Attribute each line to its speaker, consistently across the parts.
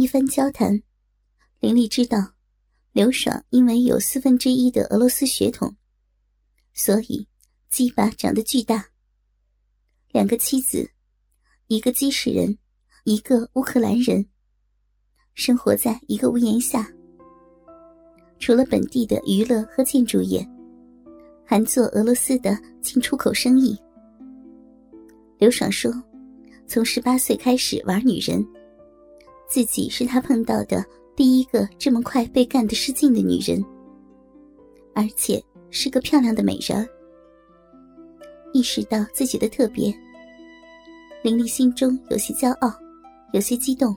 Speaker 1: 一番交谈，林丽知道，刘爽因为有四分之一的俄罗斯血统，所以鸡巴长得巨大。两个妻子，一个基士人，一个乌克兰人，生活在一个屋檐下。除了本地的娱乐和建筑业，还做俄罗斯的进出口生意。刘爽说。从十八岁开始玩女人，自己是他碰到的第一个这么快被干得失禁的女人，而且是个漂亮的美人。意识到自己的特别，林丽心中有些骄傲，有些激动。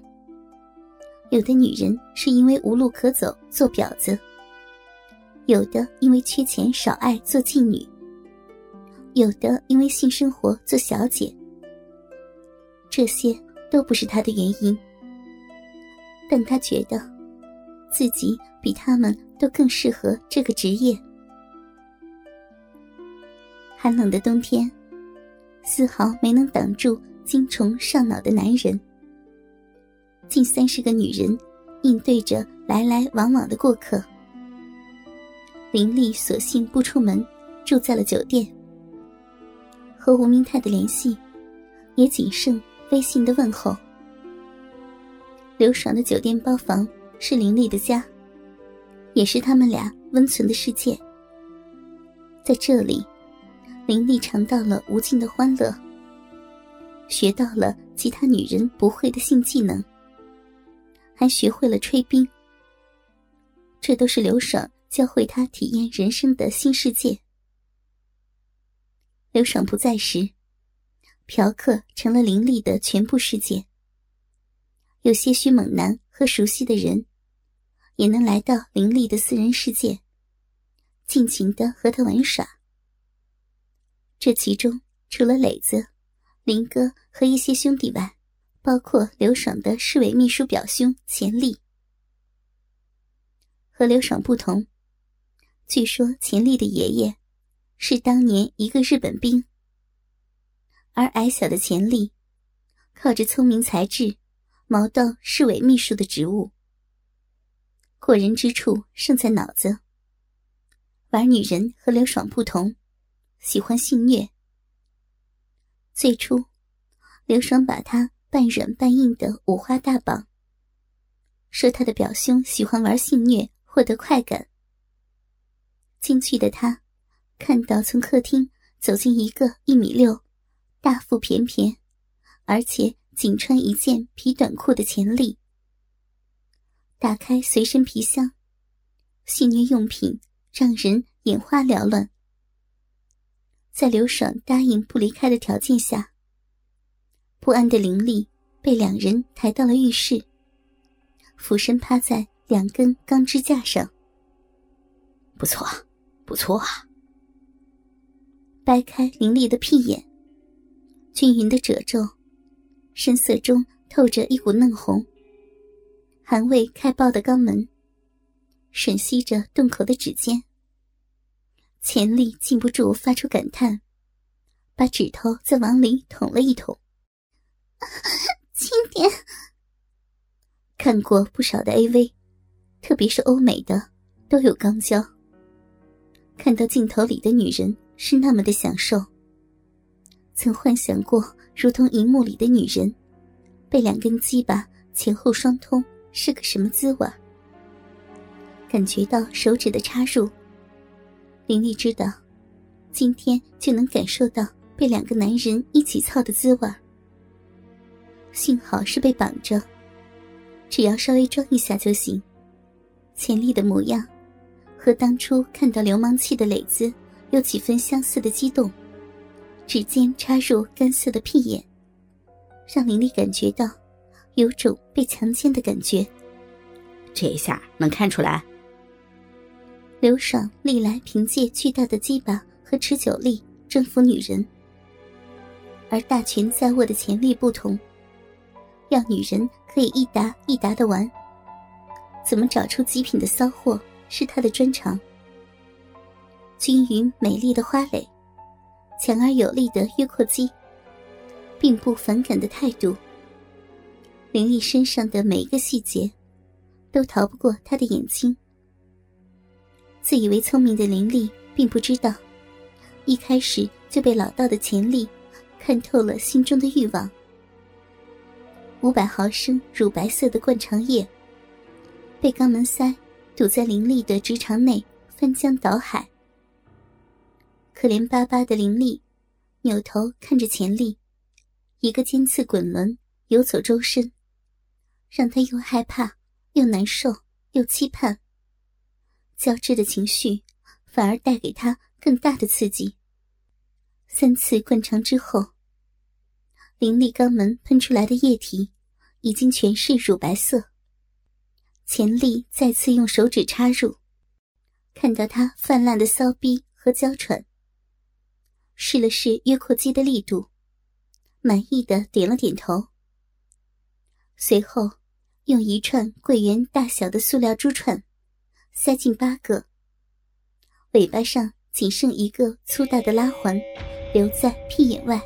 Speaker 1: 有的女人是因为无路可走做婊子，有的因为缺钱少爱做妓女，有的因为性生活做小姐。这些都不是他的原因，但他觉得自己比他们都更适合这个职业。寒冷的冬天，丝毫没能挡住精虫上脑的男人。近三十个女人应对着来来往往的过客，林丽索性不出门，住在了酒店，和吴明泰的联系也仅剩。微信的问候。刘爽的酒店包房是林丽的家，也是他们俩温存的世界。在这里，林丽尝到了无尽的欢乐，学到了其他女人不会的性技能，还学会了吹冰。这都是刘爽教会他体验人生的新世界。刘爽不在时。嫖客成了林丽的全部世界。有些许猛男和熟悉的人，也能来到林丽的私人世界，尽情的和他玩耍。这其中，除了磊子、林哥和一些兄弟外，包括刘爽的市委秘书表兄钱丽。和刘爽不同，据说钱丽的爷爷是当年一个日本兵。而矮小的钱丽，靠着聪明才智，毛豆市委秘书的职务。过人之处胜在脑子。玩女人和刘爽不同，喜欢性虐。最初，刘爽把他半软半硬的五花大绑，说他的表兄喜欢玩性虐，获得快感。进去的他，看到从客厅走进一个一米六。大腹便便，而且仅穿一件皮短裤的钱丽，打开随身皮箱，性虐用品让人眼花缭乱。在刘爽答应不离开的条件下，不安的林丽被两人抬到了浴室，俯身趴在两根钢支架上。
Speaker 2: 不错，不错啊！
Speaker 1: 掰开林丽的屁眼。均匀的褶皱，深色中透着一股嫩红。还未开爆的肛门，吮吸着洞口的指尖。钱丽禁不住发出感叹，把指头再往里捅了一捅。轻点。看过不少的 AV，特别是欧美的，都有肛交。看到镜头里的女人是那么的享受。曾幻想过，如同荧幕里的女人，被两根鸡巴前后双通是个什么滋味？感觉到手指的插入，林丽知道，今天就能感受到被两个男人一起操的滋味。幸好是被绑着，只要稍微装一下就行。钱丽的模样，和当初看到流氓气的磊子有几分相似的激动。指尖插入干涩的屁眼，让林丽感觉到有种被强奸的感觉。
Speaker 2: 这一下能看出来，
Speaker 1: 刘爽历来凭借巨大的鸡巴和持久力征服女人，而大权在握的潜力不同，要女人可以一打一打的玩。怎么找出极品的骚货是他的专长。均匀美丽的花蕾。强而有力的约阔肌，并不反感的态度，林丽身上的每一个细节，都逃不过他的眼睛。自以为聪明的林丽并不知道，一开始就被老道的潜力看透了心中的欲望。五百毫升乳白色的灌肠液，被肛门塞堵在林丽的直肠内，翻江倒海。可怜巴巴的林立，扭头看着钱力，一个尖刺滚轮游走周身，让他又害怕又难受又期盼。交织的情绪，反而带给他更大的刺激。三次灌肠之后。林立肛门喷出来的液体，已经全是乳白色。钱丽再次用手指插入，看到他泛滥的骚逼和娇喘，试了试约阔肌的力度，满意的点了点头。随后，用一串桂圆大小的塑料珠串，塞进八个，尾巴上仅剩一个粗大的拉环，留在屁眼外。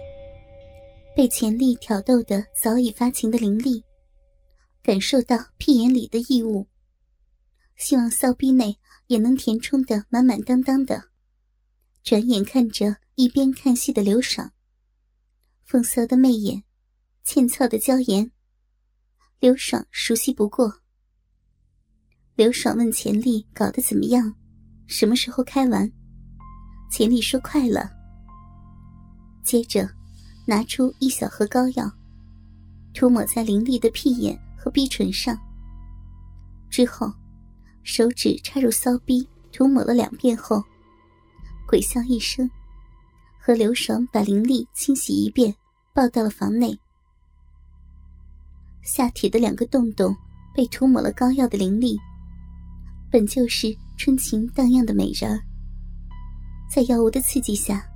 Speaker 1: 被潜力挑逗的早已发情的林丽，感受到屁眼里的异物，希望骚逼内也能填充的满满当当的。转眼看着一边看戏的刘爽，凤骚的媚眼，欠操的娇颜，刘爽熟悉不过。刘爽问钱丽搞得怎么样，什么时候开完？钱丽说快了。接着。拿出一小盒膏药，涂抹在林丽的屁眼和鼻唇上。之后，手指插入骚逼，涂抹了两遍后，鬼笑一声，和刘爽把灵力清洗一遍，抱到了房内。下体的两个洞洞被涂抹了膏药的灵力，本就是春情荡漾的美人儿，在药物的刺激下，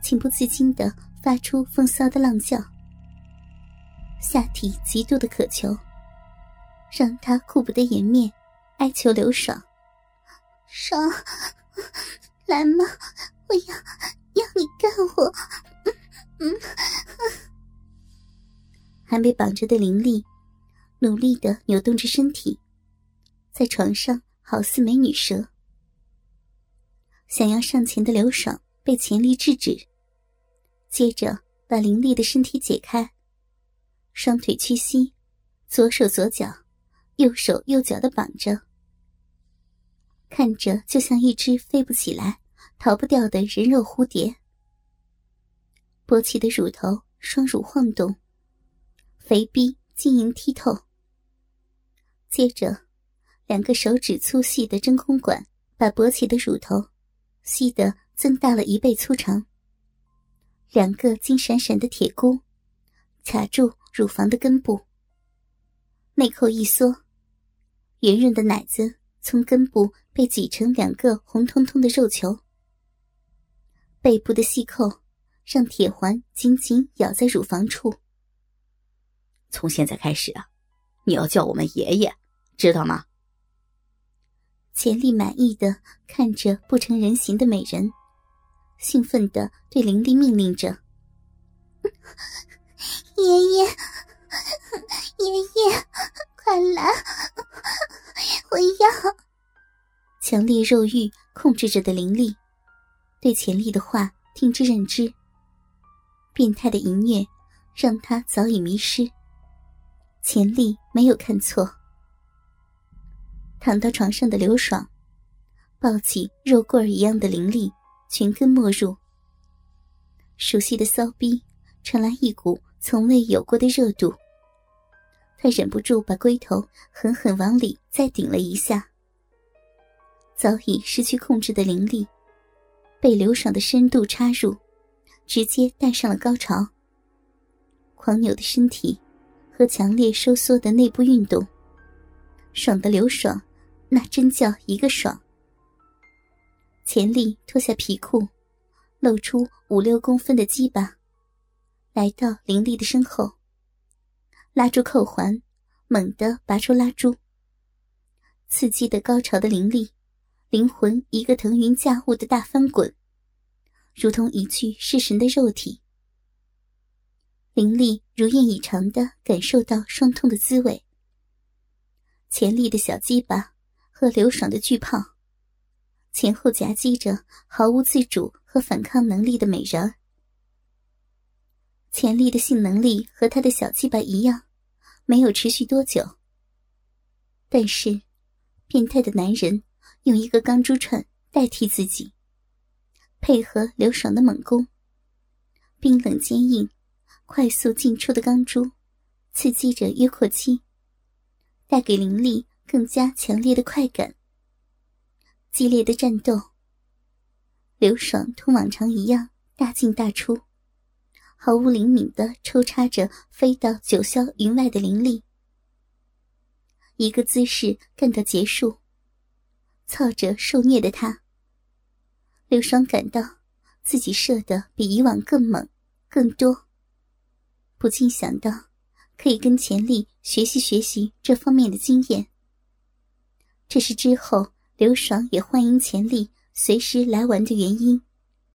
Speaker 1: 情不自禁的。发出风骚的浪叫，下体极度的渴求，让他顾不得颜面，哀求刘爽：“爽，来嘛，我要你干我。”嗯，还被绑着的林丽，努力的扭动着身体，在床上好似美女蛇。想要上前的刘爽被钱力制止。接着把林丽的身体解开，双腿屈膝，左手左脚，右手右脚的绑着，看着就像一只飞不起来、逃不掉的人肉蝴蝶。勃起的乳头，双乳晃动，肥逼晶莹剔透。接着，两个手指粗细的真空管把勃起的乳头吸得增大了一倍粗长。两个金闪闪的铁箍卡住乳房的根部，内扣一缩，圆润的奶子从根部被挤成两个红彤彤的肉球。背部的细扣让铁环紧紧咬在乳房处。
Speaker 2: 从现在开始啊，你要叫我们爷爷，知道吗？
Speaker 1: 钱丽满意的看着不成人形的美人。兴奋的对林丽命令着：“爷爷，爷爷，快来！我要！”强烈肉欲控制着的林丽，对钱丽的话听之任之。变态的淫虐让他早已迷失。钱丽没有看错。躺到床上的刘爽，抱起肉棍儿一样的灵力。全根没入，熟悉的骚逼传来一股从未有过的热度。他忍不住把龟头狠狠往里再顶了一下。早已失去控制的灵力，被刘爽的深度插入，直接带上了高潮。狂扭的身体和强烈收缩的内部运动，爽的刘爽，那真叫一个爽。钱力脱下皮裤，露出五六公分的鸡巴，来到林丽的身后，拉住扣环，猛地拔出拉珠。刺激的高潮的林丽，灵魂一个腾云驾雾的大翻滚，如同一具弑神的肉体。林丽如愿以偿的感受到双痛的滋味。钱丽的小鸡巴和刘爽的巨炮，前后夹击着毫无自主和反抗能力的美人儿。钱丽的性能力和他的小鸡巴一样，没有持续多久。但是，变态的男人用一个钢珠串代替自己，配合刘爽的猛攻，冰冷坚硬、快速进出的钢珠，刺激着约阔肌。带给林丽更加强烈的快感。激烈的战斗，刘爽同往常一样大进大出，毫无灵敏的抽插着飞到九霄云外的林丽。一个姿势干到结束，操着受虐的他，刘爽感到自己射的比以往更猛、更多，不禁想到。可以跟钱丽学习学习这方面的经验。这是之后刘爽也欢迎钱丽随时来玩的原因。